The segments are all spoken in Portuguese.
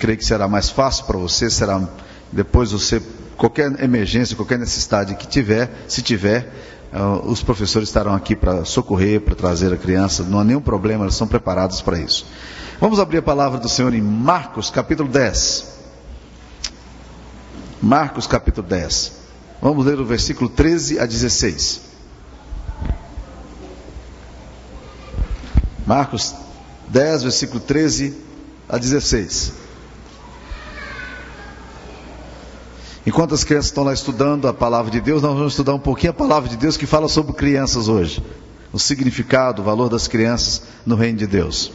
creio que será mais fácil para você, será depois você, qualquer emergência, qualquer necessidade que tiver, se tiver, uh, os professores estarão aqui para socorrer, para trazer a criança, não há nenhum problema, eles são preparados para isso. Vamos abrir a palavra do Senhor em Marcos capítulo 10. Marcos capítulo 10. Vamos ler o versículo 13 a 16. Marcos 10, versículo 13 a 16. Enquanto as crianças estão lá estudando a palavra de Deus, nós vamos estudar um pouquinho a palavra de Deus que fala sobre crianças hoje. O significado, o valor das crianças no reino de Deus.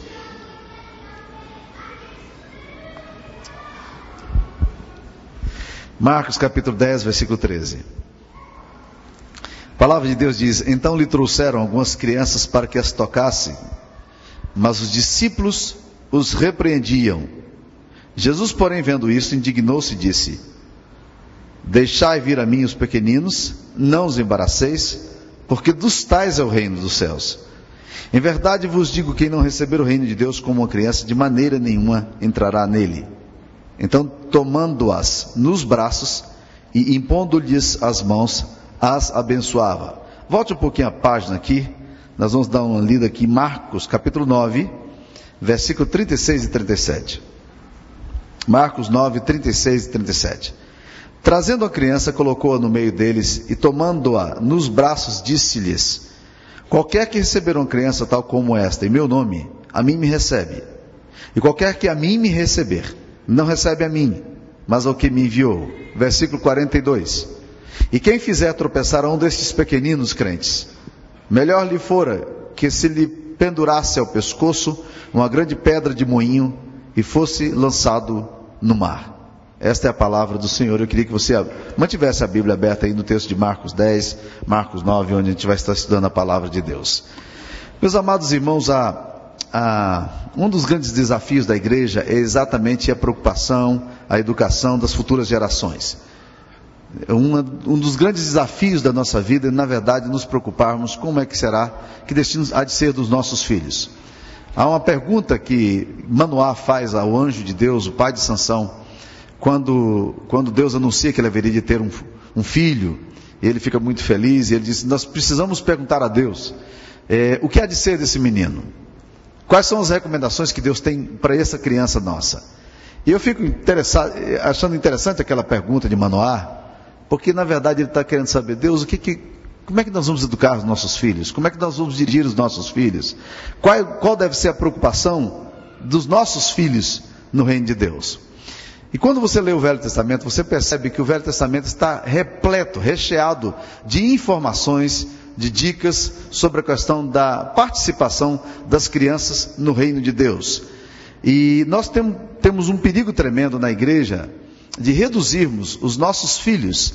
Marcos capítulo 10, versículo 13. A palavra de Deus diz: Então lhe trouxeram algumas crianças para que as tocasse, mas os discípulos os repreendiam. Jesus, porém, vendo isso, indignou-se e disse: Deixai vir a mim os pequeninos, não os embaraceis, porque dos tais é o reino dos céus. Em verdade vos digo: quem não receber o reino de Deus como uma criança, de maneira nenhuma entrará nele. Então, tomando-as nos braços e impondo-lhes as mãos, as abençoava. Volte um pouquinho a página aqui, nós vamos dar uma lida aqui, Marcos capítulo 9, versículo 36 e 37. Marcos 9, 36 e 37. Trazendo a criança, colocou-a no meio deles e, tomando-a nos braços, disse-lhes: Qualquer que receber uma criança tal como esta, em meu nome, a mim me recebe. E qualquer que a mim me receber, não recebe a mim, mas ao que me enviou. Versículo 42. E quem fizer tropeçar a um destes pequeninos crentes, melhor lhe fora que se lhe pendurasse ao pescoço uma grande pedra de moinho e fosse lançado no mar. Esta é a palavra do Senhor. Eu queria que você mantivesse a Bíblia aberta aí no texto de Marcos 10, Marcos 9, onde a gente vai estar estudando a palavra de Deus. Meus amados irmãos, a, a, um dos grandes desafios da igreja é exatamente a preocupação, a educação das futuras gerações. Uma, um dos grandes desafios da nossa vida é, na verdade, nos preocuparmos como é que será, que destino há de ser dos nossos filhos. Há uma pergunta que Manoá faz ao anjo de Deus, o pai de Sansão, quando, quando Deus anuncia que ele haveria de ter um, um filho, ele fica muito feliz e ele diz: Nós precisamos perguntar a Deus é, o que há de ser desse menino. Quais são as recomendações que Deus tem para essa criança nossa? E eu fico achando interessante aquela pergunta de Manoá, porque na verdade ele está querendo saber, Deus, o que, que, como é que nós vamos educar os nossos filhos? Como é que nós vamos dirigir os nossos filhos? Qual, qual deve ser a preocupação dos nossos filhos no reino de Deus? E quando você lê o Velho Testamento, você percebe que o Velho Testamento está repleto, recheado de informações, de dicas sobre a questão da participação das crianças no reino de Deus. E nós tem, temos um perigo tremendo na igreja de reduzirmos os nossos filhos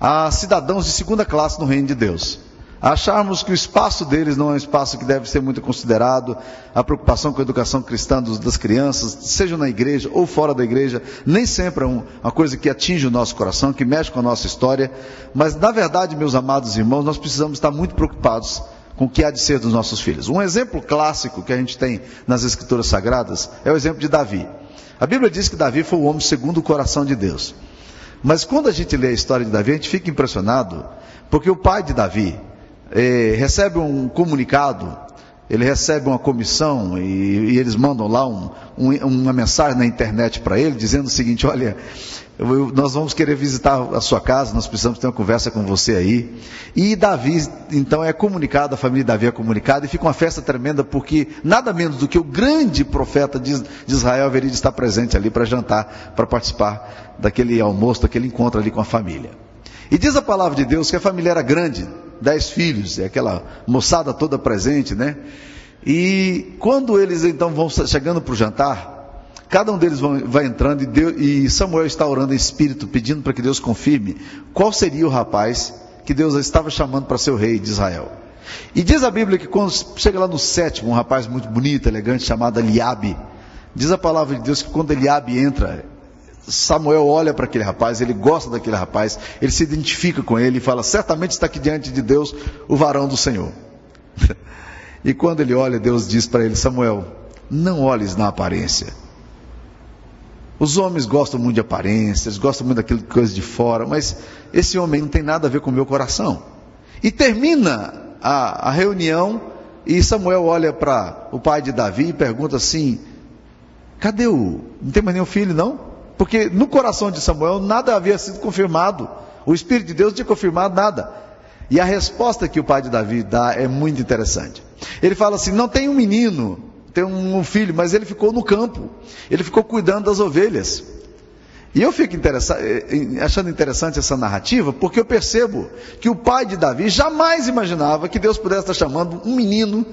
a cidadãos de segunda classe no reino de Deus acharmos que o espaço deles não é um espaço que deve ser muito considerado, a preocupação com a educação cristã dos, das crianças, seja na igreja ou fora da igreja, nem sempre é um, uma coisa que atinge o nosso coração, que mexe com a nossa história, mas na verdade, meus amados irmãos, nós precisamos estar muito preocupados com o que há de ser dos nossos filhos. Um exemplo clássico que a gente tem nas Escrituras Sagradas é o exemplo de Davi. A Bíblia diz que Davi foi o homem segundo o coração de Deus. Mas quando a gente lê a história de Davi, a gente fica impressionado, porque o pai de Davi, é, recebe um comunicado, ele recebe uma comissão e, e eles mandam lá um, um, uma mensagem na internet para ele dizendo o seguinte: olha, eu, nós vamos querer visitar a sua casa, nós precisamos ter uma conversa com você aí. E Davi, então, é comunicado, a família de Davi é comunicada, e fica uma festa tremenda, porque nada menos do que o grande profeta de, de Israel haveria de estar presente ali para jantar, para participar daquele almoço, daquele encontro ali com a família. E diz a palavra de Deus que a família era grande, dez filhos, é aquela moçada toda presente, né? E quando eles então vão chegando para o jantar, cada um deles vai entrando e, Deus, e Samuel está orando em espírito, pedindo para que Deus confirme qual seria o rapaz que Deus estava chamando para ser o rei de Israel. E diz a Bíblia que quando chega lá no sétimo, um rapaz muito bonito, elegante, chamado Eliabe, diz a palavra de Deus que quando Eliabe entra, Samuel olha para aquele rapaz, ele gosta daquele rapaz, ele se identifica com ele e fala: certamente está aqui diante de Deus o varão do Senhor. e quando ele olha, Deus diz para ele: Samuel, não olhes na aparência, Os homens gostam muito de aparência, eles gostam muito daquilo coisa de fora, mas esse homem não tem nada a ver com o meu coração. E termina a, a reunião e Samuel olha para o pai de Davi e pergunta assim: cadê o. Não tem mais nenhum filho, não? Porque no coração de Samuel nada havia sido confirmado. O Espírito de Deus tinha confirmado nada. E a resposta que o pai de Davi dá é muito interessante. Ele fala assim: não tem um menino, tem um filho, mas ele ficou no campo, ele ficou cuidando das ovelhas. E eu fico eh, eh, achando interessante essa narrativa, porque eu percebo que o pai de Davi jamais imaginava que Deus pudesse estar chamando um menino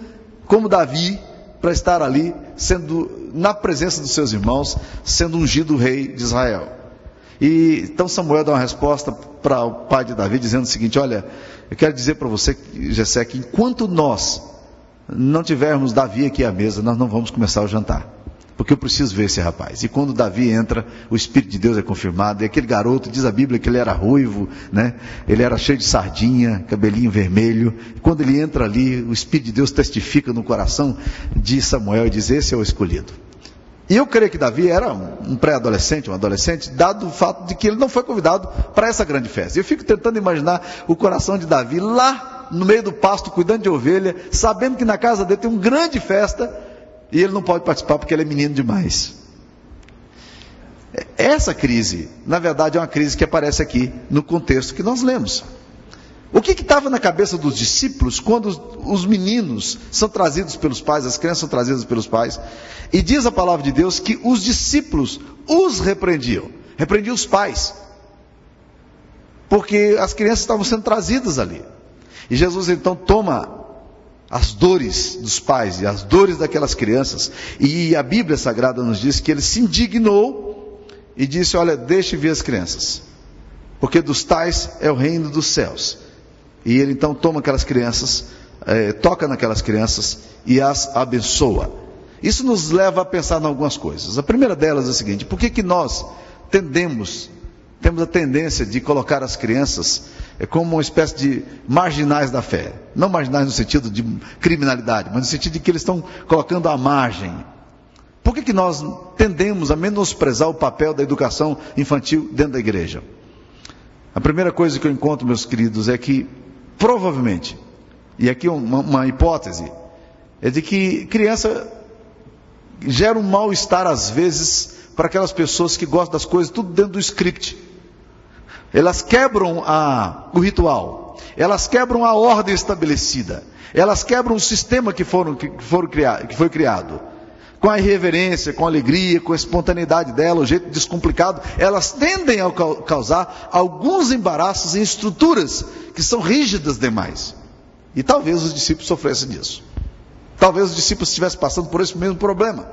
como Davi para estar ali, sendo na presença dos seus irmãos, sendo ungido rei de Israel. E então Samuel dá uma resposta para o pai de Davi, dizendo o seguinte: Olha, eu quero dizer para você, Jessé, que enquanto nós não tivermos Davi aqui à mesa, nós não vamos começar o jantar. Porque eu preciso ver esse rapaz. E quando Davi entra, o Espírito de Deus é confirmado. E aquele garoto, diz a Bíblia que ele era ruivo, né? Ele era cheio de sardinha, cabelinho vermelho. E quando ele entra ali, o Espírito de Deus testifica no coração de Samuel e diz: Esse é o escolhido. E eu creio que Davi era um pré-adolescente, um adolescente, dado o fato de que ele não foi convidado para essa grande festa. Eu fico tentando imaginar o coração de Davi lá no meio do pasto, cuidando de ovelha, sabendo que na casa dele tem uma grande festa, e ele não pode participar porque ele é menino demais. Essa crise, na verdade, é uma crise que aparece aqui no contexto que nós lemos. O que estava na cabeça dos discípulos quando os, os, meninos são trazidos pelos pais, as crianças são trazidas pelos pais? E diz a palavra de Deus que os discípulos os repreendiam, repreendiam os pais, porque as crianças estavam sendo trazidas ali. E Jesus então toma as dores dos pais e as dores daquelas crianças, e a Bíblia Sagrada nos diz que ele se indignou e disse: Olha, deixe vir as crianças, porque dos tais é o reino dos céus. E ele então toma aquelas crianças, é, toca naquelas crianças e as abençoa. Isso nos leva a pensar em algumas coisas. A primeira delas é a seguinte: por que, que nós tendemos, temos a tendência de colocar as crianças como uma espécie de marginais da fé. Não marginais no sentido de criminalidade, mas no sentido de que eles estão colocando à margem. Por que, que nós tendemos a menosprezar o papel da educação infantil dentro da igreja? A primeira coisa que eu encontro, meus queridos, é que provavelmente, e aqui uma, uma hipótese, é de que criança gera um mal-estar às vezes para aquelas pessoas que gostam das coisas tudo dentro do script. Elas quebram a, o ritual, elas quebram a ordem estabelecida, elas quebram o sistema que, foram, que, foram que foi criado. Com a irreverência, com a alegria, com a espontaneidade dela, o jeito descomplicado, elas tendem a causar alguns embaraços em estruturas que são rígidas demais. E talvez os discípulos sofressem disso. Talvez os discípulos estivessem passando por esse mesmo problema.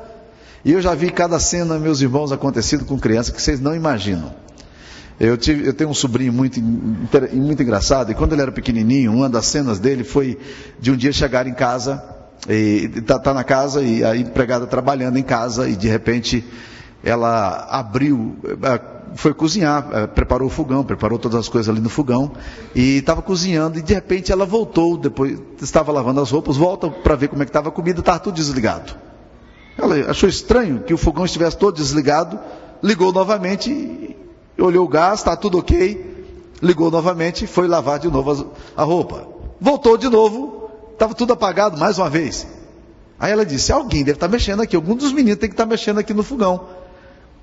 E eu já vi cada cena, meus irmãos, acontecido com crianças que vocês não imaginam. Eu, tive, eu, tenho um sobrinho muito, muito engraçado, e quando ele era pequenininho, uma das cenas dele foi de um dia chegar em casa, e tá, tá na casa, e a empregada trabalhando em casa, e de repente ela abriu, eh, foi cozinhar, eh, preparou o fogão, preparou todas as coisas ali no fogão, e estava cozinhando, e de repente ela voltou, depois estava lavando as roupas, volta para ver como é que estava a comida, estava tudo desligado. Ela achou estranho que o fogão estivesse todo desligado, ligou novamente olhou o gás, está tudo ok, ligou novamente, foi lavar de novo a roupa. Voltou de novo, estava tudo apagado mais uma vez. Aí ela disse: Alguém deve estar tá mexendo aqui, algum dos meninos tem que estar tá mexendo aqui no fogão.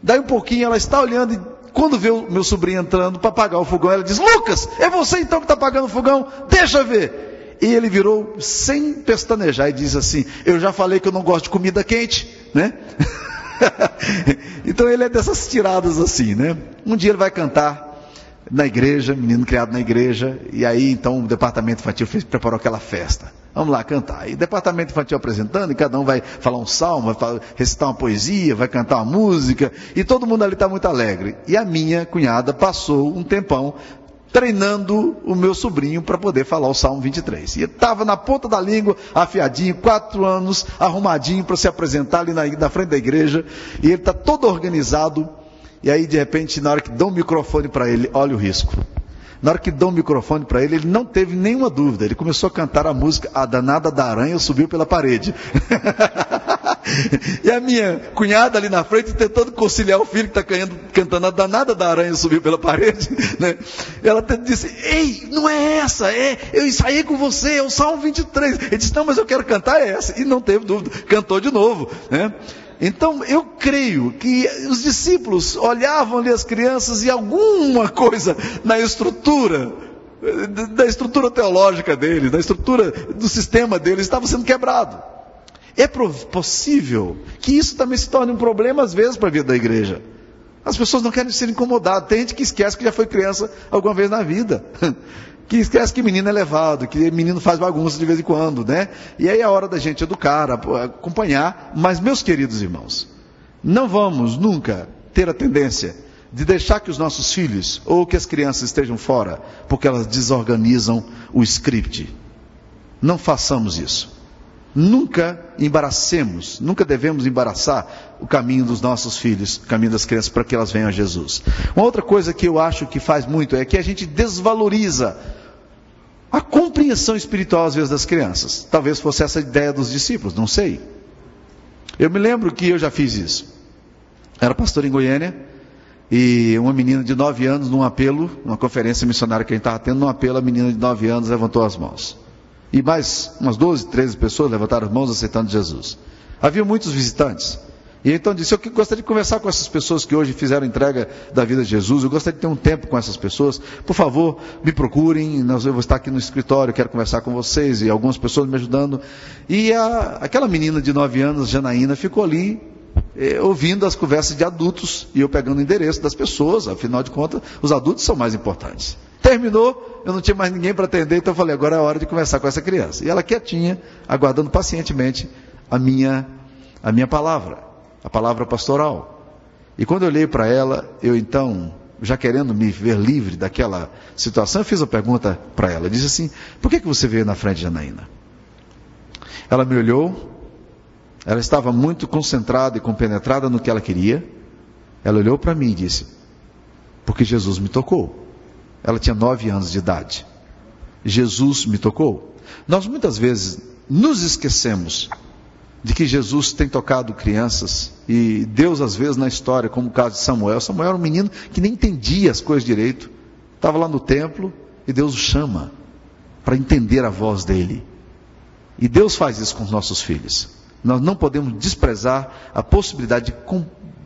Daí um pouquinho ela está olhando e quando vê o meu sobrinho entrando para apagar o fogão, ela diz: Lucas, é você então que está apagando o fogão? Deixa ver. E ele virou sem pestanejar e diz assim: Eu já falei que eu não gosto de comida quente, né? então ele é dessas tiradas assim, né? Um dia ele vai cantar na igreja, menino criado na igreja, e aí então o departamento infantil fez, preparou aquela festa. Vamos lá cantar. E o departamento infantil apresentando, e cada um vai falar um salmo, vai recitar uma poesia, vai cantar uma música, e todo mundo ali está muito alegre. E a minha cunhada passou um tempão treinando o meu sobrinho para poder falar o Salmo 23. E estava na ponta da língua, afiadinho, quatro anos, arrumadinho para se apresentar ali na, na frente da igreja, e ele está todo organizado, e aí de repente, na hora que dão o microfone para ele, olha o risco. Na hora que dão o microfone para ele, ele não teve nenhuma dúvida. Ele começou a cantar a música A Danada da Aranha Subiu pela Parede. e a minha cunhada ali na frente tentando conciliar o filho que está cantando a danada da aranha subir pela parede. Né? Ela disse: Ei, não é essa, é, eu ensaiei com você, é o Salmo 23. Ele disse: Não, mas eu quero cantar essa. E não teve dúvida, cantou de novo. Né? Então eu creio que os discípulos olhavam ali as crianças e alguma coisa na estrutura, da estrutura teológica deles, da estrutura do sistema deles estava sendo quebrado. É possível que isso também se torne um problema às vezes para a vida da igreja. As pessoas não querem ser incomodadas. Tem gente que esquece que já foi criança alguma vez na vida. Que esquece que menino é levado, que menino faz bagunça de vez em quando, né? E aí é a hora da gente educar, acompanhar. Mas, meus queridos irmãos, não vamos nunca ter a tendência de deixar que os nossos filhos ou que as crianças estejam fora, porque elas desorganizam o script. Não façamos isso. Nunca embaracemos, nunca devemos embaraçar o caminho dos nossos filhos, o caminho das crianças, para que elas venham a Jesus. Uma outra coisa que eu acho que faz muito é que a gente desvaloriza a compreensão espiritual, às vezes, das crianças. Talvez fosse essa ideia dos discípulos, não sei. Eu me lembro que eu já fiz isso. Era pastor em Goiânia, e uma menina de 9 anos, num apelo, numa conferência missionária que a gente estava tendo, num apelo, a menina de 9 anos levantou as mãos. E mais umas 12, 13 pessoas levantaram as mãos aceitando Jesus. Havia muitos visitantes. E então disse: Eu gostaria de conversar com essas pessoas que hoje fizeram entrega da vida de Jesus. Eu gostaria de ter um tempo com essas pessoas. Por favor, me procurem. eu vou estar aqui no escritório, quero conversar com vocês. E algumas pessoas me ajudando. E a, aquela menina de 9 anos, Janaína, ficou ali eh, ouvindo as conversas de adultos. E eu pegando o endereço das pessoas. Afinal de contas, os adultos são mais importantes. Terminou, eu não tinha mais ninguém para atender, então eu falei, agora é a hora de conversar com essa criança. E ela quietinha, aguardando pacientemente a minha, a minha palavra, a palavra pastoral. E quando eu olhei para ela, eu então, já querendo me ver livre daquela situação, eu fiz a pergunta para ela. Eu disse assim: por que, que você veio na frente de Janaína? Ela me olhou, ela estava muito concentrada e compenetrada no que ela queria. Ela olhou para mim e disse: porque Jesus me tocou. Ela tinha nove anos de idade. Jesus me tocou. Nós muitas vezes nos esquecemos de que Jesus tem tocado crianças e Deus às vezes na história, como o caso de Samuel. Samuel era um menino que nem entendia as coisas direito. Estava lá no templo e Deus o chama para entender a voz dele. E Deus faz isso com os nossos filhos. Nós não podemos desprezar a possibilidade de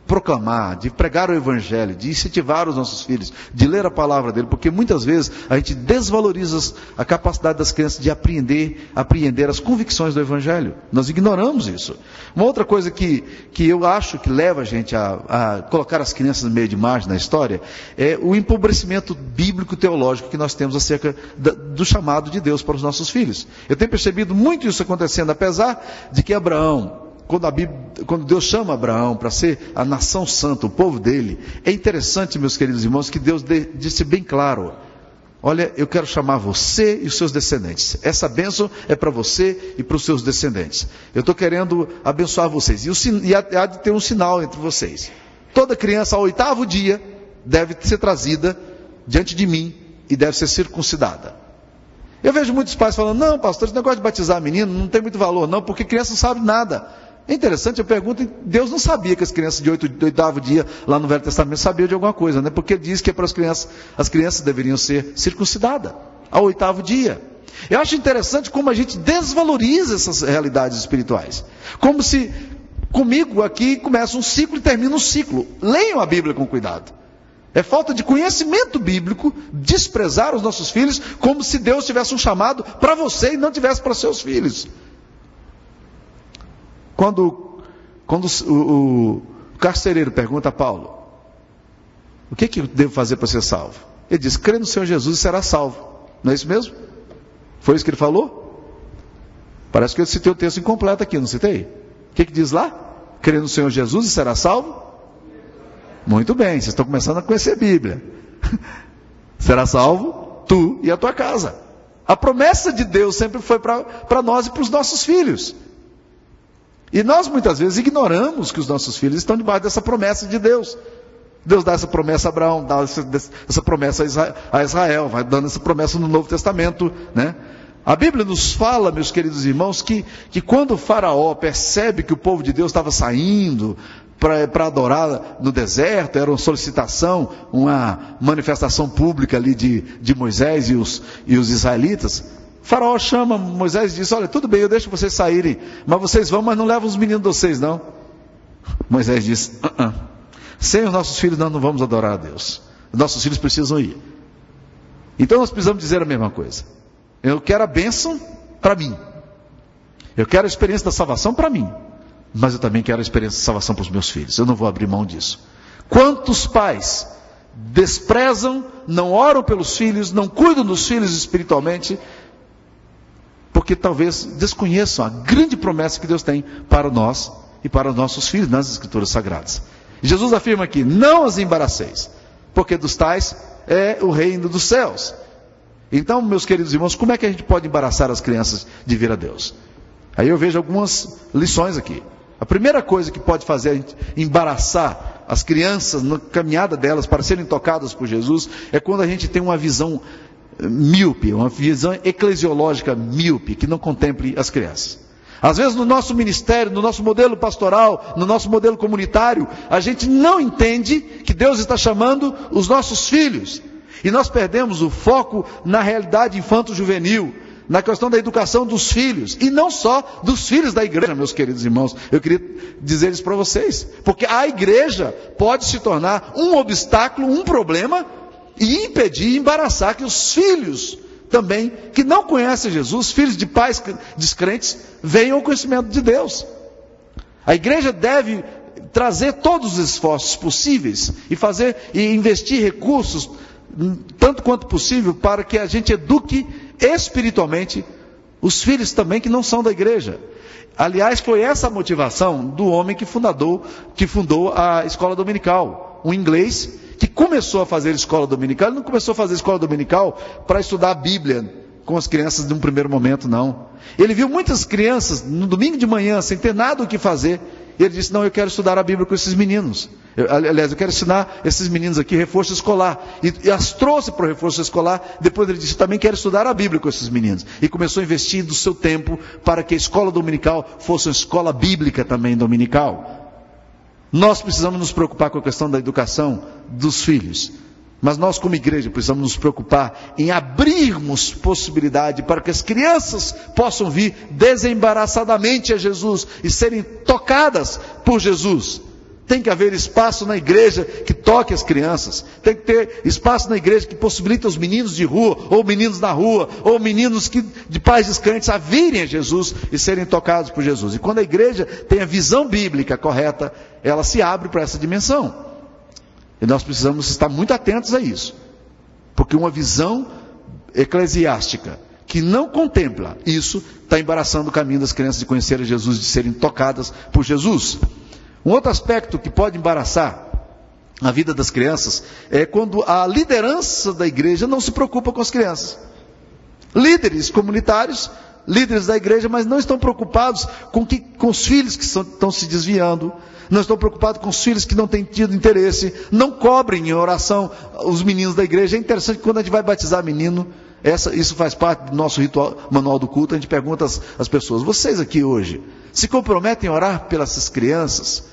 proclamar, de pregar o Evangelho, de incentivar os nossos filhos, de ler a palavra dele, porque muitas vezes a gente desvaloriza a capacidade das crianças de apreender, apreender as convicções do Evangelho. Nós ignoramos isso. Uma outra coisa que, que eu acho que leva a gente a, a colocar as crianças no meio de margem na história é o empobrecimento bíblico-teológico que nós temos acerca da, do chamado de Deus para os nossos filhos. Eu tenho percebido muito isso acontecendo, apesar de que Abraão, quando, Bíblia, quando, Deus chama Abraão para ser a nação santa, o povo dele, é interessante, meus queridos irmãos, que Deus de, disse bem claro: Olha, eu quero chamar você e os seus descendentes. Essa bênção é para você e para os seus descendentes. Eu estou querendo abençoar vocês. E, o, e há de ter um sinal entre vocês. Toda criança, ao oitavo dia, deve ser trazida diante de mim e deve ser circuncidada. Eu vejo muitos pais falando: Não, pastor, esse negócio de batizar menino não tem muito valor, não, porque criança não sabe nada. É interessante, eu pergunto, Deus não sabia que as crianças de oito, oitavo dia, lá no Velho Testamento, sabiam de alguma coisa, né? Porque diz que é para as crianças, as crianças deveriam ser circuncidadas ao oitavo dia. Eu acho interessante como a gente desvaloriza essas realidades espirituais. Como se comigo aqui começa um ciclo e termina um ciclo. Leiam a Bíblia com cuidado. É falta de conhecimento bíblico desprezar os nossos filhos como se Deus tivesse um chamado para você e não tivesse para seus filhos. Quando, quando o, o carcereiro pergunta a Paulo: O que, que eu devo fazer para ser salvo? Ele diz: crê no Senhor Jesus e será salvo. Não é isso mesmo? Foi isso que ele falou? Parece que eu citei o texto incompleto aqui, não citei? O que, que diz lá? Crê no Senhor Jesus e será salvo? Muito bem, vocês estão começando a conhecer a Bíblia. será salvo tu e a tua casa. A promessa de Deus sempre foi para nós e para os nossos filhos. E nós muitas vezes ignoramos que os nossos filhos estão debaixo dessa promessa de Deus. Deus dá essa promessa a Abraão, dá essa, essa promessa a Israel, vai dando essa promessa no Novo Testamento, né? A Bíblia nos fala, meus queridos irmãos, que, que quando o Faraó percebe que o povo de Deus estava saindo para adorar no deserto, era uma solicitação, uma manifestação pública ali de, de Moisés e os, e os israelitas, Faraó chama Moisés e diz: Olha, tudo bem, eu deixo vocês saírem, mas vocês vão, mas não levam os meninos de vocês, não. Moisés diz: uh -uh. Sem os nossos filhos, nós não vamos adorar a Deus. Nossos filhos precisam ir. Então nós precisamos dizer a mesma coisa. Eu quero a bênção para mim. Eu quero a experiência da salvação para mim. Mas eu também quero a experiência da salvação para os meus filhos. Eu não vou abrir mão disso. Quantos pais desprezam, não oram pelos filhos, não cuidam dos filhos espiritualmente, porque talvez desconheçam a grande promessa que Deus tem para nós e para os nossos filhos nas Escrituras Sagradas. Jesus afirma aqui: não os embaraceis, porque dos tais é o reino dos céus. Então, meus queridos irmãos, como é que a gente pode embaraçar as crianças de vir a Deus? Aí eu vejo algumas lições aqui. A primeira coisa que pode fazer a gente embaraçar as crianças na caminhada delas para serem tocadas por Jesus é quando a gente tem uma visão míope, uma visão eclesiológica míope, que não contemple as crianças. Às vezes no nosso ministério, no nosso modelo pastoral, no nosso modelo comunitário, a gente não entende que Deus está chamando os nossos filhos. E nós perdemos o foco na realidade infanto-juvenil, na questão da educação dos filhos, e não só dos filhos da igreja, meus queridos irmãos. Eu queria dizer isso para vocês, porque a igreja pode se tornar um obstáculo, um problema e impedir, embaraçar que os filhos também, que não conhecem Jesus, filhos de pais descrentes, venham ao conhecimento de Deus. A igreja deve trazer todos os esforços possíveis e fazer e investir recursos tanto quanto possível para que a gente eduque espiritualmente os filhos também que não são da igreja. Aliás, foi essa a motivação do homem que fundador, que fundou a escola dominical, um inglês que começou a fazer escola dominical, ele não começou a fazer escola dominical para estudar a Bíblia com as crianças de um primeiro momento, não. Ele viu muitas crianças no domingo de manhã sem ter nada o que fazer. E ele disse: Não, eu quero estudar a Bíblia com esses meninos. Eu, aliás, eu quero ensinar esses meninos aqui reforço escolar. E, e as trouxe para o reforço escolar. Depois ele disse: Também quero estudar a Bíblia com esses meninos. E começou a investir do seu tempo para que a escola dominical fosse uma escola bíblica também dominical. Nós precisamos nos preocupar com a questão da educação dos filhos. Mas nós, como igreja, precisamos nos preocupar em abrirmos possibilidade para que as crianças possam vir desembaraçadamente a Jesus e serem tocadas por Jesus. Tem que haver espaço na igreja que toque as crianças. Tem que ter espaço na igreja que possibilite os meninos de rua, ou meninos na rua, ou meninos que, de pais descrentes a virem a Jesus e serem tocados por Jesus. E quando a igreja tem a visão bíblica correta, ela se abre para essa dimensão. E nós precisamos estar muito atentos a isso. Porque uma visão eclesiástica que não contempla isso está embaraçando o caminho das crianças de conhecer a Jesus, de serem tocadas por Jesus. Um outro aspecto que pode embaraçar a vida das crianças é quando a liderança da igreja não se preocupa com as crianças. Líderes comunitários, líderes da igreja, mas não estão preocupados com, que, com os filhos que são, estão se desviando, não estão preocupados com os filhos que não têm tido interesse, não cobrem em oração os meninos da igreja. É interessante que quando a gente vai batizar menino, essa, isso faz parte do nosso ritual, manual do culto, a gente pergunta às, às pessoas, vocês aqui hoje, se comprometem a orar pelas crianças,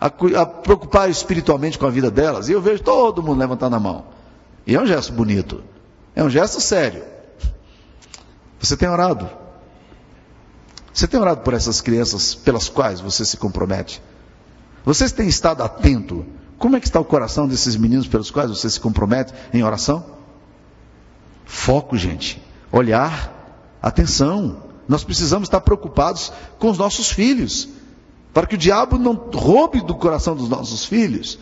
a, a, preocupar espiritualmente com a vida delas? E eu vejo todo mundo levantando a mão. E é um gesto bonito. É um gesto sério. Você tem orado? Você tem orado por essas crianças pelas quais você se compromete? Vocês têm estado atento? Como é que está o coração desses meninos pelos quais você se compromete em oração? Foco, gente. Olhar, atenção. Nós precisamos estar preocupados com os nossos filhos, para que o diabo não roube do coração dos nossos filhos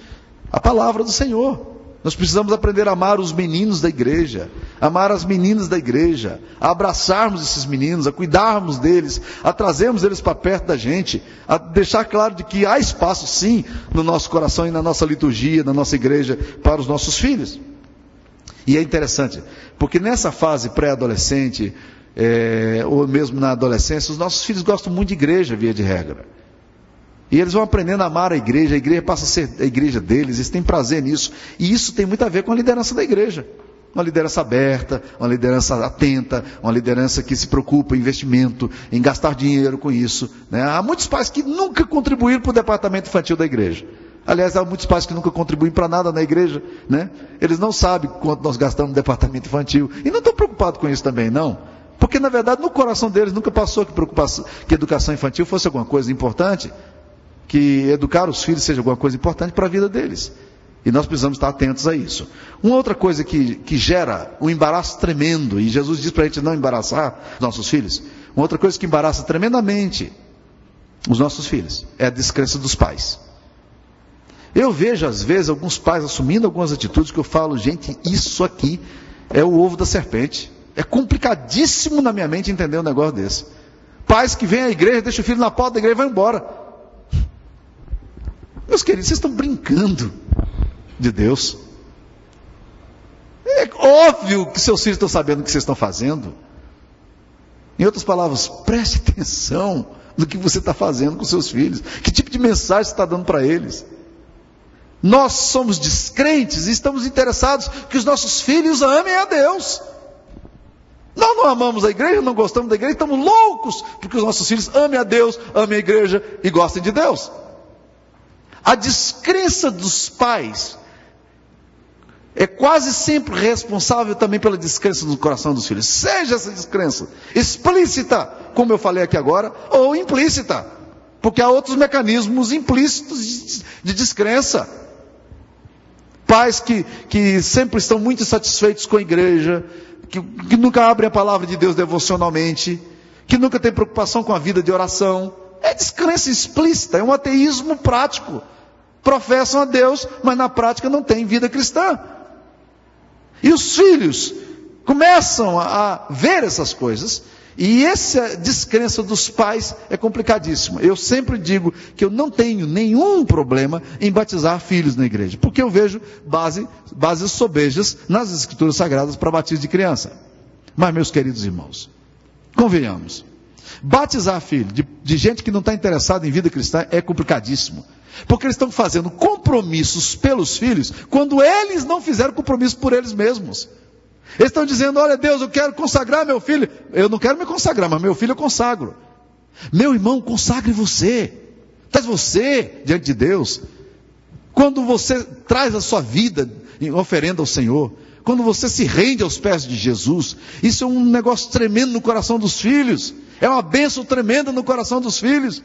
a palavra do Senhor. Nós precisamos aprender a amar os meninos da igreja, amar as meninas da igreja, a abraçarmos esses meninos, a cuidarmos deles, a trazermos eles para perto da gente, a deixar claro de que há espaço sim no nosso coração e na nossa liturgia, na nossa igreja para os nossos filhos. E é interessante, porque nessa fase pré-adolescente, é, ou mesmo na adolescência, os nossos filhos gostam muito de igreja, via de regra. E eles vão aprendendo a amar a igreja, a igreja passa a ser a igreja deles, eles têm prazer nisso. E isso tem muito a ver com a liderança da igreja. Uma liderança aberta, uma liderança atenta, uma liderança que se preocupa em investimento, em gastar dinheiro com isso. Né? Há muitos pais que nunca contribuíram para o departamento infantil da igreja. Aliás, há muitos pais que nunca contribuem para nada na igreja. Né? Eles não sabem quanto nós gastamos no departamento infantil. E não estão preocupados com isso também, não. Porque, na verdade, no coração deles nunca passou que, preocupação, que educação infantil fosse alguma coisa importante. Que educar os filhos seja alguma coisa importante para a vida deles. E nós precisamos estar atentos a isso. Uma outra coisa que, que gera um embaraço tremendo, e Jesus diz para a gente não embaraçar os nossos filhos, uma outra coisa que embaraça tremendamente os nossos filhos é a descrença dos pais. Eu vejo, às vezes, alguns pais assumindo algumas atitudes que eu falo, gente, isso aqui é o ovo da serpente. É complicadíssimo na minha mente entender um negócio desse. Pais que vêm à igreja, deixam o filho na porta da igreja e vão embora. Meus queridos, vocês estão brincando de Deus. É óbvio que seus filhos estão sabendo o que vocês estão fazendo. Em outras palavras, preste atenção no que você está fazendo com seus filhos. Que tipo de mensagem você está dando para eles? Nós somos descrentes e estamos interessados que os nossos filhos amem a Deus. Nós não amamos a igreja, não gostamos da igreja, estamos loucos porque os nossos filhos amem a Deus, amem a igreja e gostem de Deus. A descrença dos pais é quase sempre responsável também pela descrença do coração dos filhos. Seja essa descrença explícita, como eu falei aqui agora, ou implícita, porque há outros mecanismos implícitos de descrença. Pais que, que sempre estão muito satisfeitos com a igreja, que, que nunca abrem a palavra de Deus devocionalmente, que nunca têm preocupação com a vida de oração. É descrença explícita, é um ateísmo prático. Professam a Deus, mas na prática não têm vida cristã. E os filhos começam a ver essas coisas, e essa descrença dos pais é complicadíssima. Eu sempre digo que eu não tenho nenhum problema em batizar filhos na igreja, porque eu vejo base, bases sobejas nas escrituras sagradas para batismo de criança. Mas, meus queridos irmãos, convenhamos, batizar filho de, de gente que não está interessada em vida cristã é complicadíssimo. Porque eles estão fazendo compromissos pelos filhos, quando eles não fizeram compromisso por eles mesmos. Eles estão dizendo: Olha, Deus, eu quero consagrar meu filho. Eu não quero me consagrar, mas meu filho eu consagro. Meu irmão, consagre você. Traz você diante de Deus. Quando você traz a sua vida em oferenda ao Senhor, quando você se rende aos pés de Jesus, isso é um negócio tremendo no coração dos filhos. É uma bênção tremenda no coração dos filhos.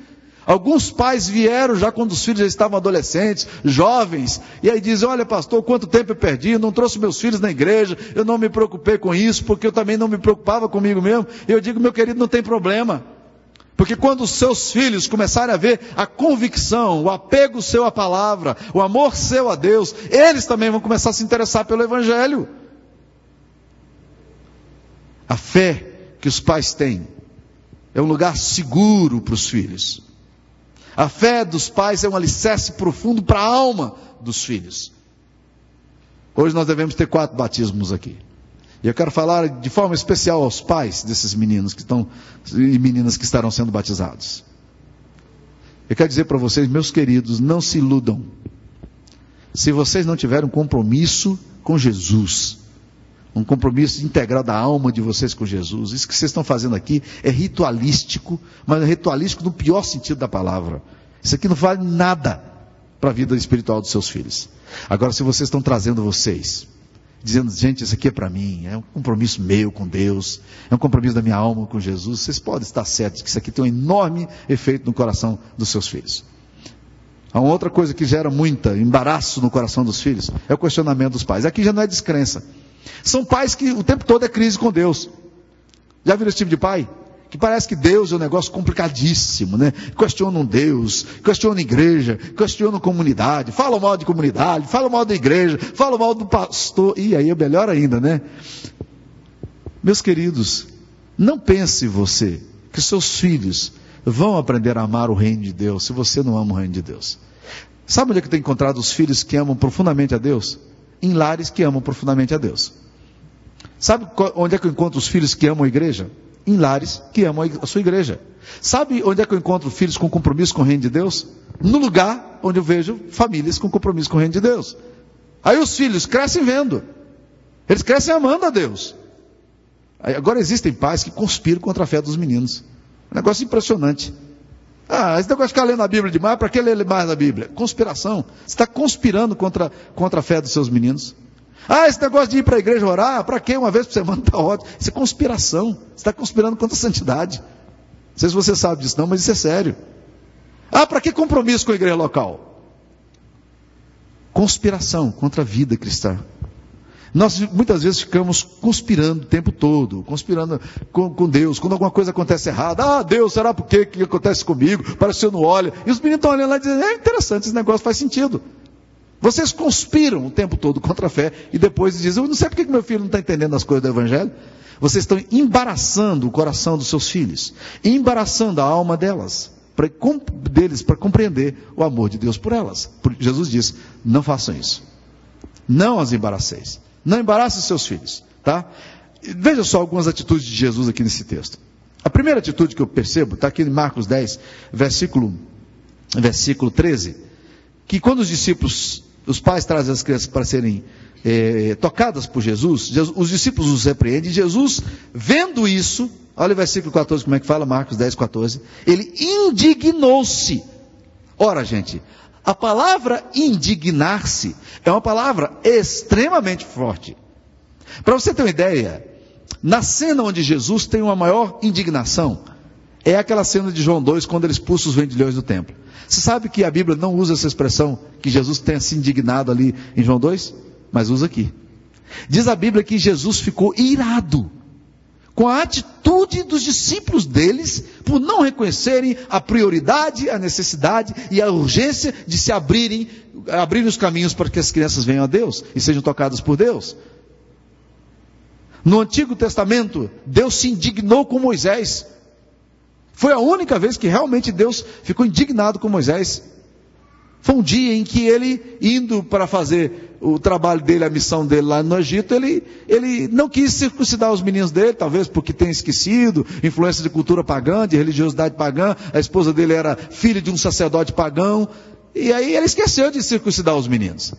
Alguns pais vieram já quando os filhos já estavam adolescentes, jovens, e aí dizem: Olha, pastor, quanto tempo eu perdi, eu não trouxe meus filhos na igreja, eu não me preocupei com isso, porque eu também não me preocupava comigo mesmo. E eu digo: Meu querido, não tem problema. Porque quando os seus filhos começarem a ver a convicção, o apego seu à palavra, o amor seu a Deus, eles também vão começar a se interessar pelo Evangelho. A fé que os pais têm é um lugar seguro para os filhos. A fé dos pais é um alicerce profundo para a alma dos filhos. Hoje nós devemos ter quatro batismos aqui. E eu quero falar de forma especial aos pais desses meninos que estão e meninas que estarão sendo batizados. Eu quero dizer para vocês, meus queridos, não se iludam. Se vocês não tiverem um compromisso com Jesus, um compromisso integral da alma de vocês com Jesus. Isso que vocês estão fazendo aqui é ritualístico, mas é ritualístico no pior sentido da palavra. Isso aqui não vale nada para a vida espiritual dos seus filhos. Agora, se vocês estão trazendo vocês, dizendo, gente, isso aqui é para mim, é um compromisso meu com Deus, é um compromisso da minha alma com Jesus, vocês podem estar certos que isso aqui tem um enorme efeito no coração dos seus filhos. Há uma outra coisa que gera muita embaraço no coração dos filhos, é o questionamento dos pais. Aqui já não é descrença. São pais que o tempo todo é crise com Deus. Já viram esse tipo de pai? Que parece que Deus é um negócio complicadíssimo, né? Questionam Deus, questionam igreja, questionam comunidade, falam mal de comunidade, falam mal da igreja, falam mal do pastor. E aí é melhor ainda, né? Meus queridos, não pense você que seus filhos vão aprender a amar o reino de Deus se você não ama o reino de Deus. Sabe onde é que tem encontrado os filhos que amam profundamente a Deus? Em lares que amam profundamente a Deus. Sabe onde é que eu encontro os filhos que amam a igreja? Em lares que amam a sua igreja. Sabe onde é que eu encontro filhos com compromisso com o reino de Deus? No lugar onde eu vejo famílias com compromisso com o reino de Deus. Aí os filhos crescem vendo. Eles crescem amando a Deus. Agora existem pais que conspiram contra a fé dos meninos. Um negócio impressionante. Ah, esse negócio de ficar lendo a Bíblia demais, para que ler mais a Bíblia? Conspiração. Você está conspirando contra, contra a fé dos seus meninos. Ah, esse negócio de ir para a igreja orar, para que uma vez por semana está ótimo. Isso é conspiração. Você está conspirando contra a santidade. Não sei se você sabe disso, não, mas isso é sério. Ah, para que compromisso com a igreja local? Conspiração contra a vida cristã. Nós muitas vezes ficamos conspirando o tempo todo, conspirando com, com, Deus. Quando alguma coisa acontece errada, ah, Deus, será por quê? que acontece comigo? Parece que você não olha. E os meninos estão olhando lá e dizendo, é interessante, esse negócio faz sentido. Vocês conspiram o tempo todo contra a fé e depois dizem, eu não sei por que meu filho não está entendendo as coisas do Evangelho. Vocês estão embaraçando o coração dos seus filhos, embaraçando a alma delas, pra, deles para compreender o amor de Deus por elas. Porque Jesus diz: não façam isso. Não as embaraceis. Não embarace seus filhos, tá? Veja só algumas atitudes de Jesus aqui nesse texto. A primeira atitude que eu percebo está aqui em Marcos 10, versículo, versículo 13, que quando os discípulos, os pais trazem as crianças para serem é, tocadas por Jesus, Jesus, os discípulos os repreendem, Jesus, vendo isso, olha o versículo 14, como é que fala, Marcos 10, 14, ele indignou-se. Ora, gente, a palavra indignar-se é uma palavra extremamente forte. Para você ter uma ideia, na cena onde Jesus tem uma maior indignação, é aquela cena de João 2, quando ele expulsa os vendilhões do templo. Você sabe que a Bíblia não usa essa expressão que Jesus tenha se indignado ali em João 2? Mas usa aqui. Diz a Bíblia que Jesus ficou irado com a atitude dos discípulos deles por não reconhecerem a prioridade, a necessidade e a urgência de se abrirem, abrirem os caminhos para que as crianças venham a Deus e sejam tocadas por Deus. No Antigo Testamento, Deus se indignou com Moisés. Foi a única vez que realmente Deus ficou indignado com Moisés. Foi um dia em que ele, indo para fazer o trabalho dele, a missão dele lá no Egito, ele, ele não quis circuncidar os meninos dele, talvez porque tem esquecido, influência de cultura pagã, de religiosidade pagã, a esposa dele era filha de um sacerdote pagão, e aí ele esqueceu de circuncidar os meninos.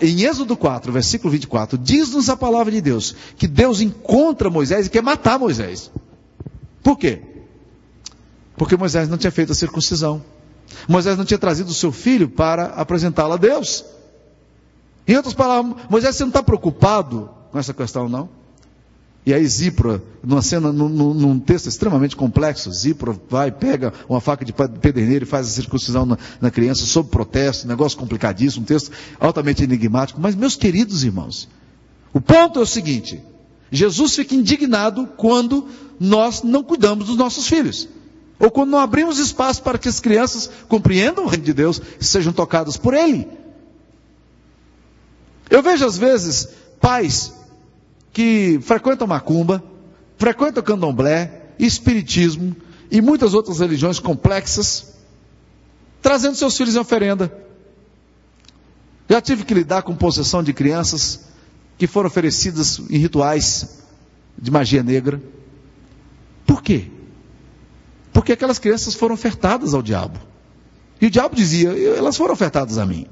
Em Êxodo 4, versículo 24, diz-nos a palavra de Deus que Deus encontra Moisés e quer matar Moisés. Por quê? Porque Moisés não tinha feito a circuncisão. Moisés não tinha trazido o seu filho para apresentá-lo a Deus. Em outras palavras, Moisés, você não está preocupado com essa questão, não? E aí Zipra, numa cena, num, num, texto extremamente complexo, Zipra vai, pega uma faca de pederneiro e faz a circuncisão na, na, criança sob protesto, negócio complicadíssimo, um texto altamente enigmático. Mas, meus queridos irmãos, o ponto é o seguinte: Jesus fica indignado quando nós não cuidamos dos nossos filhos. Ou quando não abrimos espaço para que as crianças compreendam o reino de Deus e sejam tocadas por Ele. Eu vejo às vezes pais que frequentam macumba, frequentam candomblé, espiritismo e muitas outras religiões complexas, trazendo seus filhos em oferenda. Já tive que lidar com possessão de crianças que foram oferecidas em rituais de magia negra. Por quê? Porque aquelas crianças foram ofertadas ao diabo. E o diabo dizia: elas foram ofertadas a mim.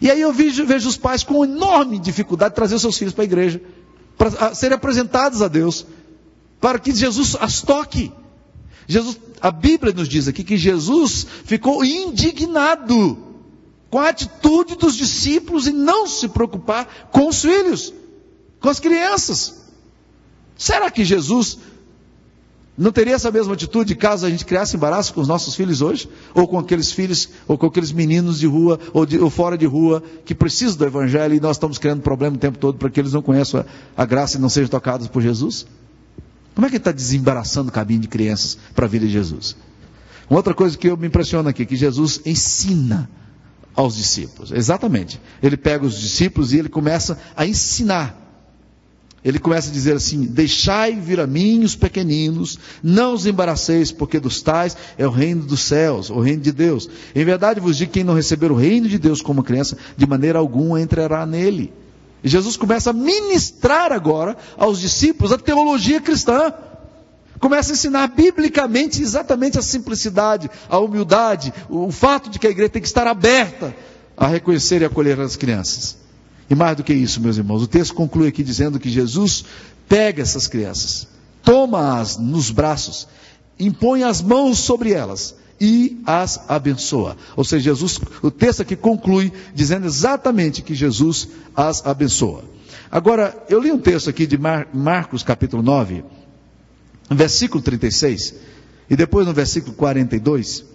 E aí eu vejo, vejo os pais com enorme dificuldade de trazer os seus filhos para a igreja, para serem apresentados a Deus, para que Jesus as toque. Jesus, a Bíblia nos diz aqui que Jesus ficou indignado com a atitude dos discípulos em não se preocupar com os filhos, com as crianças. Será que Jesus não teria essa mesma atitude caso a gente criasse embaraço com os nossos filhos hoje? Ou com aqueles filhos, ou com aqueles meninos de rua, ou, de, ou fora de rua, que precisam do Evangelho e nós estamos criando problema o tempo todo para que eles não conheçam a, a graça e não sejam tocados por Jesus? Como é que está desembaraçando o caminho de crianças para a vida de Jesus? Uma outra coisa que eu me impressiona aqui, que Jesus ensina aos discípulos. Exatamente. Ele pega os discípulos e ele começa a ensinar ele começa a dizer assim: Deixai vir a mim os pequeninos, não os embaraceis, porque dos tais é o reino dos céus, o reino de Deus. Em verdade vos digo: quem não receber o reino de Deus como criança, de maneira alguma entrará nele. E Jesus começa a ministrar agora aos discípulos a teologia cristã. Começa a ensinar biblicamente exatamente a simplicidade, a humildade, o fato de que a igreja tem que estar aberta a reconhecer e acolher as crianças. E mais do que isso, meus irmãos, o texto conclui aqui dizendo que Jesus pega essas crianças, toma-as nos braços, impõe as mãos sobre elas e as abençoa. Ou seja, Jesus, o texto aqui conclui dizendo exatamente que Jesus as abençoa. Agora, eu li um texto aqui de Mar Marcos capítulo 9, versículo 36, e depois no versículo 42,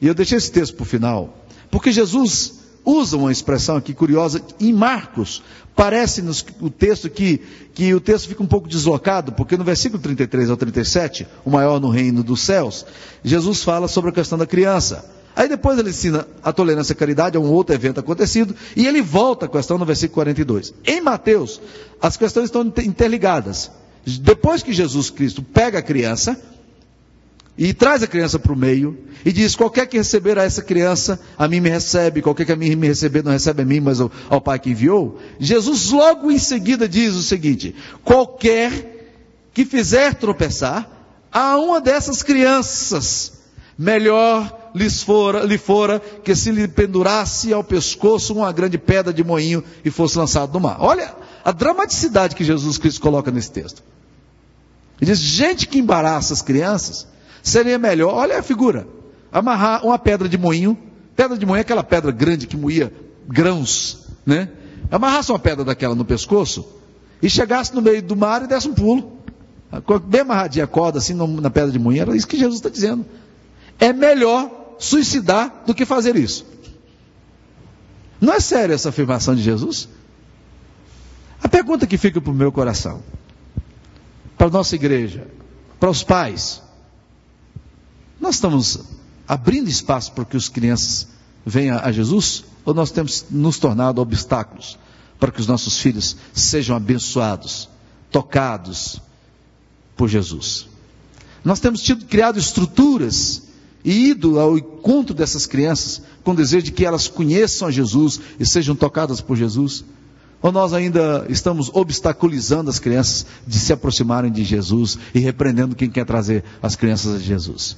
e eu deixei esse texto para o final, porque Jesus usa uma expressão aqui curiosa em Marcos. Parece-nos o texto que, que o texto fica um pouco deslocado, porque no versículo 33 ao 37, o maior no reino dos céus, Jesus fala sobre a questão da criança. Aí depois ele ensina a tolerância e a caridade, é um outro evento acontecido, e ele volta à questão no versículo 42. Em Mateus, as questões estão interligadas. Depois que Jesus Cristo pega a criança, e traz a criança para o meio e diz: qualquer que receber a essa criança, a mim me recebe, qualquer que a mim me receber não recebe a mim, mas ao, ao Pai que enviou. Jesus logo em seguida diz o seguinte: qualquer que fizer tropeçar a uma dessas crianças, melhor lhes fora, lhe fora que se lhe pendurasse ao pescoço uma grande pedra de moinho e fosse lançado no mar. Olha a dramaticidade que Jesus Cristo coloca nesse texto. Ele diz: gente que embaraça as crianças Seria melhor, olha a figura, amarrar uma pedra de moinho, pedra de moinho é aquela pedra grande que moía grãos, né? Amarrasse uma pedra daquela no pescoço e chegasse no meio do mar e desse um pulo. Bem amarradinha a corda assim na pedra de moinho, era isso que Jesus está dizendo. É melhor suicidar do que fazer isso. Não é sério essa afirmação de Jesus? A pergunta que fica para o meu coração, para a nossa igreja, para os pais, nós estamos abrindo espaço para que as crianças venham a Jesus? Ou nós temos nos tornado obstáculos para que os nossos filhos sejam abençoados, tocados por Jesus? Nós temos tido criado estruturas e ido ao encontro dessas crianças com o desejo de que elas conheçam a Jesus e sejam tocadas por Jesus? Ou nós ainda estamos obstaculizando as crianças de se aproximarem de Jesus e repreendendo quem quer trazer as crianças a Jesus?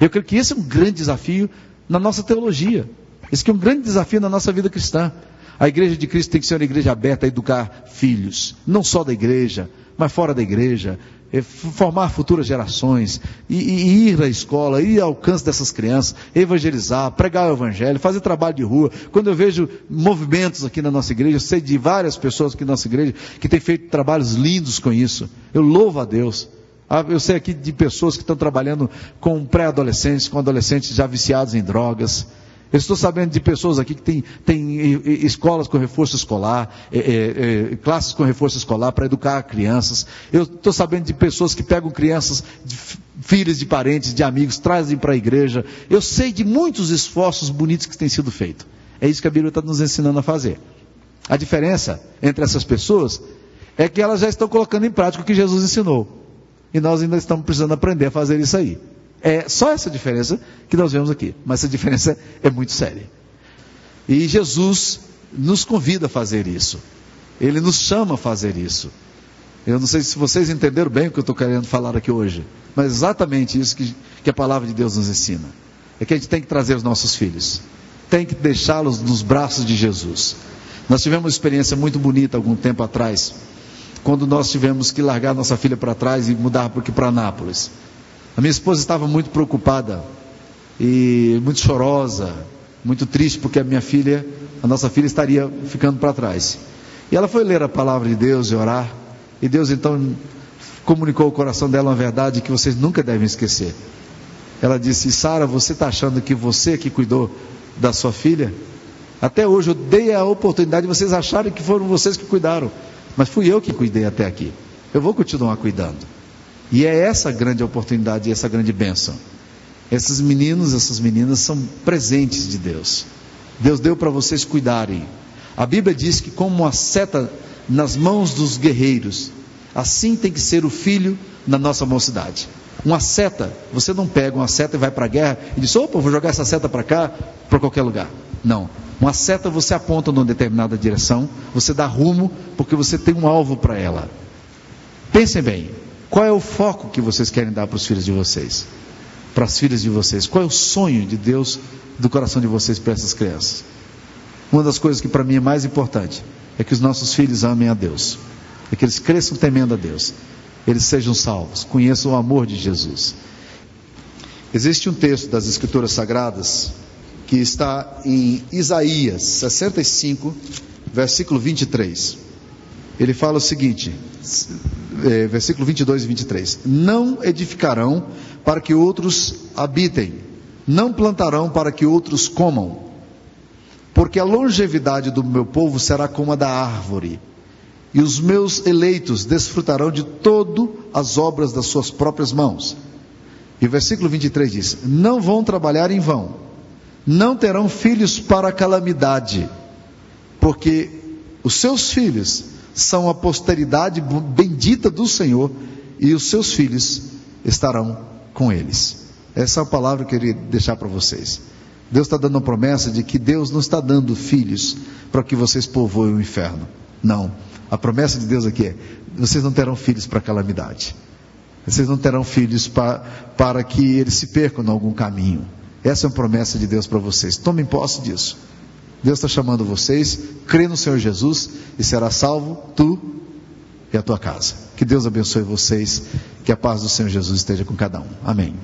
Eu creio que esse é um grande desafio na nossa teologia. Esse é um grande desafio na nossa vida cristã. A igreja de Cristo tem que ser uma igreja aberta a educar filhos, não só da igreja, mas fora da igreja, é, formar futuras gerações, e, e, ir à escola, ir ao alcance dessas crianças, evangelizar, pregar o evangelho, fazer trabalho de rua. Quando eu vejo movimentos aqui na nossa igreja, eu sei de várias pessoas aqui na nossa igreja que têm feito trabalhos lindos com isso. Eu louvo a Deus. Ah, eu sei aqui de pessoas que estão trabalhando com pré-adolescentes, com adolescentes já viciados em drogas. Eu estou sabendo de pessoas aqui que têm, têm escolas com reforço escolar, é, é, é, classes com reforço escolar para educar crianças. Eu estou sabendo de pessoas que pegam crianças, de, filhas de parentes, de amigos, trazem para a igreja. Eu sei de muitos esforços bonitos que têm sido feitos. É isso que a Bíblia está nos ensinando a fazer. A diferença entre essas pessoas é que elas já estão colocando em prática o que Jesus ensinou. E nós ainda estamos precisando aprender a fazer isso aí. É só essa diferença que nós vemos aqui. Mas essa diferença é muito séria. E Jesus nos convida a fazer isso. Ele nos chama a fazer isso. Eu não sei se vocês entenderam bem o que eu estou querendo falar aqui hoje. Mas exatamente isso que, que a palavra de Deus nos ensina. É que a gente tem que trazer os nossos filhos. Tem que deixá-los nos braços de Jesus. Nós tivemos uma experiência muito bonita algum tempo atrás quando nós tivemos que largar nossa filha para trás e mudar para Anápolis. A minha esposa estava muito preocupada e muito chorosa, muito triste porque a minha filha, a nossa filha estaria ficando para trás. E ela foi ler a palavra de Deus e orar, e Deus então comunicou ao coração dela uma verdade que vocês nunca devem esquecer. Ela disse: Sara, você está achando que você que cuidou da sua filha? Até hoje eu dei a oportunidade de vocês acharem que foram vocês que cuidaram. Mas fui eu que cuidei até aqui. Eu vou continuar cuidando. E é essa grande oportunidade e essa grande bênção. Esses meninos, essas meninas são presentes de Deus. Deus deu para vocês cuidarem. A Bíblia diz que, como uma seta nas mãos dos guerreiros, assim tem que ser o filho na nossa mocidade. Uma seta, você não pega uma seta e vai para a guerra e diz: opa, vou jogar essa seta para cá, para qualquer lugar. Não. Uma seta você aponta numa determinada direção, você dá rumo, porque você tem um alvo para ela. Pensem bem, qual é o foco que vocês querem dar para os filhos de vocês? Para as filhas de vocês? Qual é o sonho de Deus do coração de vocês para essas crianças? Uma das coisas que para mim é mais importante é que os nossos filhos amem a Deus, é que eles cresçam temendo a Deus, eles sejam salvos, conheçam o amor de Jesus. Existe um texto das Escrituras Sagradas que está em Isaías 65, versículo 23. Ele fala o seguinte, é, versículo 22 e 23: Não edificarão para que outros habitem, não plantarão para que outros comam, porque a longevidade do meu povo será como a da árvore, e os meus eleitos desfrutarão de todas as obras das suas próprias mãos. E o versículo 23 diz: Não vão trabalhar em vão, não terão filhos para calamidade, porque os seus filhos são a posteridade bendita do Senhor, e os seus filhos estarão com eles. Essa é a palavra que eu queria deixar para vocês. Deus está dando a promessa de que Deus não está dando filhos para que vocês povoem o inferno. Não. A promessa de Deus aqui é: vocês não terão filhos para calamidade. Vocês não terão filhos para, para que eles se percam em algum caminho. Essa é uma promessa de Deus para vocês. Tomem posse disso. Deus está chamando vocês, crê no Senhor Jesus e será salvo tu e a tua casa. Que Deus abençoe vocês, que a paz do Senhor Jesus esteja com cada um. Amém.